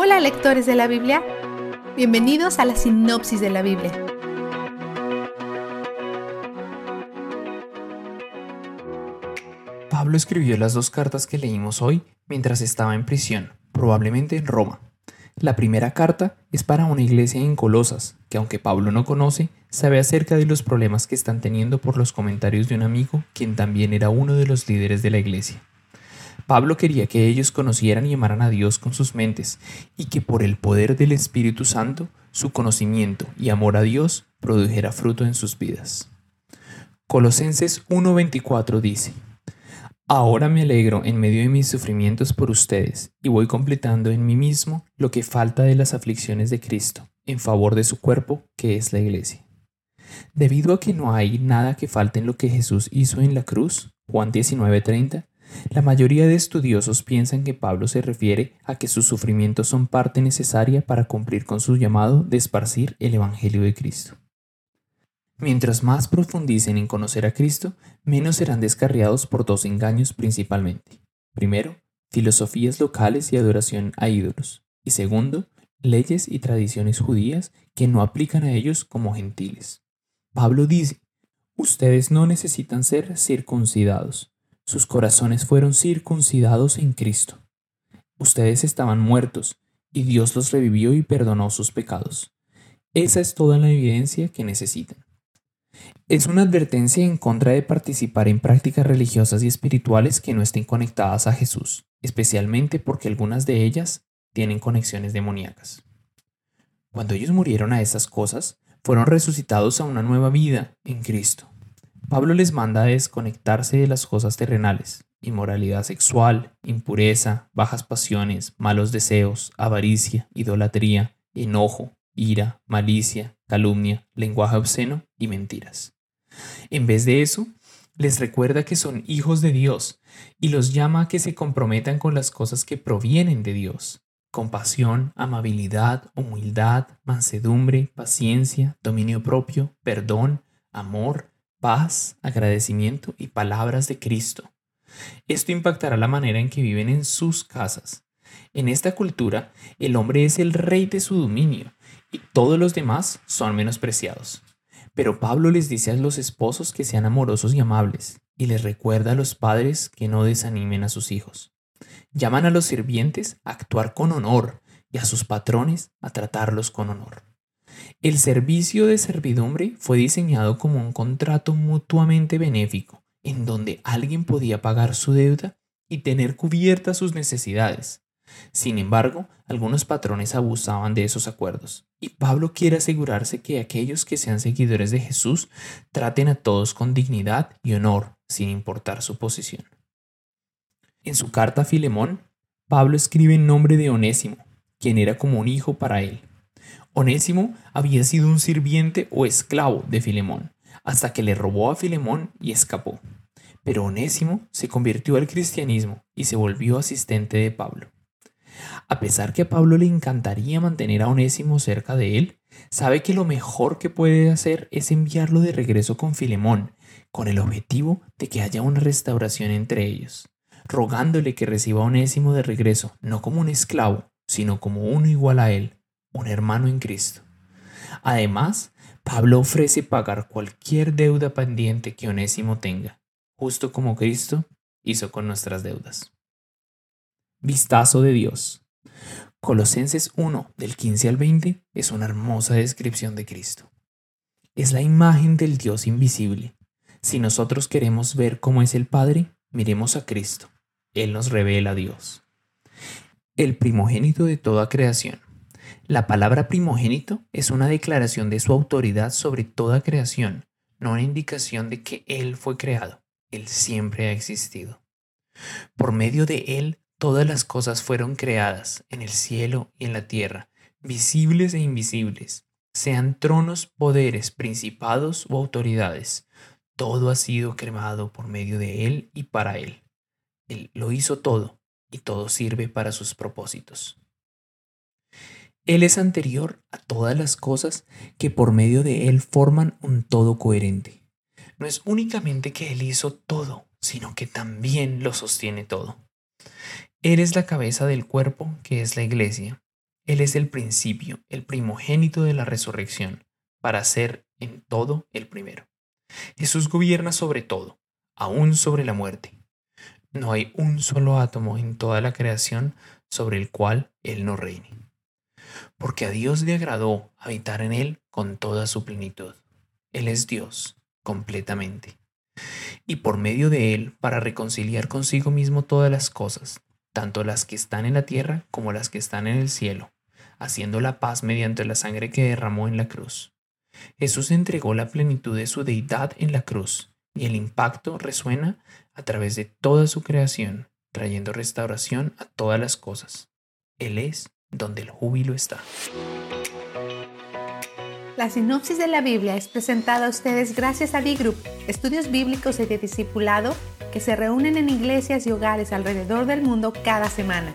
Hola lectores de la Biblia, bienvenidos a la sinopsis de la Biblia. Pablo escribió las dos cartas que leímos hoy mientras estaba en prisión, probablemente en Roma. La primera carta es para una iglesia en Colosas, que aunque Pablo no conoce, sabe acerca de los problemas que están teniendo por los comentarios de un amigo, quien también era uno de los líderes de la iglesia. Pablo quería que ellos conocieran y amaran a Dios con sus mentes, y que por el poder del Espíritu Santo, su conocimiento y amor a Dios produjera fruto en sus vidas. Colosenses 1:24 dice, Ahora me alegro en medio de mis sufrimientos por ustedes, y voy completando en mí mismo lo que falta de las aflicciones de Cristo, en favor de su cuerpo, que es la iglesia. Debido a que no hay nada que falte en lo que Jesús hizo en la cruz, Juan 19:30, la mayoría de estudiosos piensan que Pablo se refiere a que sus sufrimientos son parte necesaria para cumplir con su llamado de esparcir el Evangelio de Cristo. Mientras más profundicen en conocer a Cristo, menos serán descarriados por dos engaños principalmente. Primero, filosofías locales y adoración a ídolos. Y segundo, leyes y tradiciones judías que no aplican a ellos como gentiles. Pablo dice, ustedes no necesitan ser circuncidados. Sus corazones fueron circuncidados en Cristo. Ustedes estaban muertos, y Dios los revivió y perdonó sus pecados. Esa es toda la evidencia que necesitan. Es una advertencia en contra de participar en prácticas religiosas y espirituales que no estén conectadas a Jesús, especialmente porque algunas de ellas tienen conexiones demoníacas. Cuando ellos murieron a esas cosas, fueron resucitados a una nueva vida en Cristo. Pablo les manda a desconectarse de las cosas terrenales, inmoralidad sexual, impureza, bajas pasiones, malos deseos, avaricia, idolatría, enojo, ira, malicia, calumnia, lenguaje obsceno y mentiras. En vez de eso, les recuerda que son hijos de Dios y los llama a que se comprometan con las cosas que provienen de Dios. Compasión, amabilidad, humildad, mansedumbre, paciencia, dominio propio, perdón, amor, paz, agradecimiento y palabras de Cristo. Esto impactará la manera en que viven en sus casas. En esta cultura, el hombre es el rey de su dominio y todos los demás son menospreciados. Pero Pablo les dice a los esposos que sean amorosos y amables, y les recuerda a los padres que no desanimen a sus hijos. Llaman a los sirvientes a actuar con honor y a sus patrones a tratarlos con honor. El servicio de servidumbre fue diseñado como un contrato mutuamente benéfico, en donde alguien podía pagar su deuda y tener cubiertas sus necesidades, sin embargo, algunos patrones abusaban de esos acuerdos, y Pablo quiere asegurarse que aquellos que sean seguidores de Jesús traten a todos con dignidad y honor, sin importar su posición. En su carta a Filemón, Pablo escribe en nombre de Onésimo, quien era como un hijo para él. Onésimo había sido un sirviente o esclavo de Filemón, hasta que le robó a Filemón y escapó. Pero Onésimo se convirtió al cristianismo y se volvió asistente de Pablo. A pesar que a Pablo le encantaría mantener a Onésimo cerca de él, sabe que lo mejor que puede hacer es enviarlo de regreso con Filemón, con el objetivo de que haya una restauración entre ellos, rogándole que reciba a Onésimo de regreso, no como un esclavo, sino como uno igual a él, un hermano en Cristo. Además, Pablo ofrece pagar cualquier deuda pendiente que Onésimo tenga, justo como Cristo hizo con nuestras deudas. Vistazo de Dios. Colosenses 1 del 15 al 20 es una hermosa descripción de Cristo. Es la imagen del Dios invisible. Si nosotros queremos ver cómo es el Padre, miremos a Cristo. Él nos revela a Dios. El primogénito de toda creación. La palabra primogénito es una declaración de su autoridad sobre toda creación, no una indicación de que Él fue creado. Él siempre ha existido. Por medio de Él Todas las cosas fueron creadas en el cielo y en la tierra, visibles e invisibles, sean tronos, poderes, principados o autoridades. Todo ha sido creado por medio de Él y para Él. Él lo hizo todo y todo sirve para sus propósitos. Él es anterior a todas las cosas que por medio de Él forman un todo coherente. No es únicamente que Él hizo todo, sino que también lo sostiene todo. Eres la cabeza del cuerpo que es la iglesia. Él es el principio, el primogénito de la resurrección, para ser en todo el primero. Jesús gobierna sobre todo, aún sobre la muerte. No hay un solo átomo en toda la creación sobre el cual Él no reine. Porque a Dios le agradó habitar en Él con toda su plenitud. Él es Dios completamente. Y por medio de Él para reconciliar consigo mismo todas las cosas, tanto las que están en la tierra como las que están en el cielo, haciendo la paz mediante la sangre que derramó en la cruz. Jesús entregó la plenitud de su deidad en la cruz, y el impacto resuena a través de toda su creación, trayendo restauración a todas las cosas. Él es donde el júbilo está. La sinopsis de la Biblia es presentada a ustedes gracias a B-Group, estudios bíblicos y de discipulado que se reúnen en iglesias y hogares alrededor del mundo cada semana.